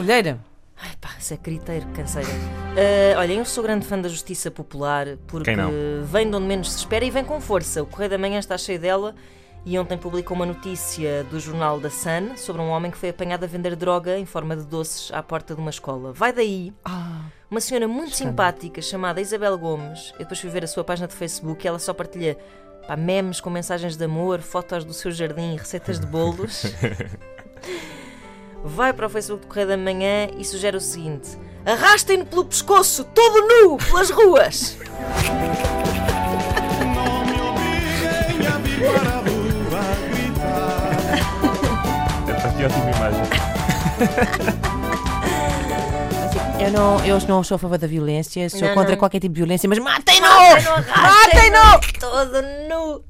olheira. Ai pá, isso é criteiro, canseira. Uh, olha, eu sou grande fã da justiça popular porque Quem não? vem de onde menos se espera e vem com força. O Correio da Manhã está cheio dela e ontem publicou uma notícia do jornal da Sun sobre um homem que foi apanhado a vender droga em forma de doces à porta de uma escola. Vai daí uma senhora muito simpática chamada Isabel Gomes. Eu depois fui ver a sua página de Facebook e ela só partilha pá, memes com mensagens de amor, fotos do seu jardim e receitas de bolos. Vai para o Facebook do Correio da Manhã e sugere o seguinte: arrastem-no pelo pescoço, todo nu, pelas ruas. Não me obriguem a vir para a rua gritar. Esta aqui é ótima imagem. Eu não, eu não sou a favor da violência, sou Não, contra não. qualquer tipo de violência, mas matem-no! Matem-no! todo nu.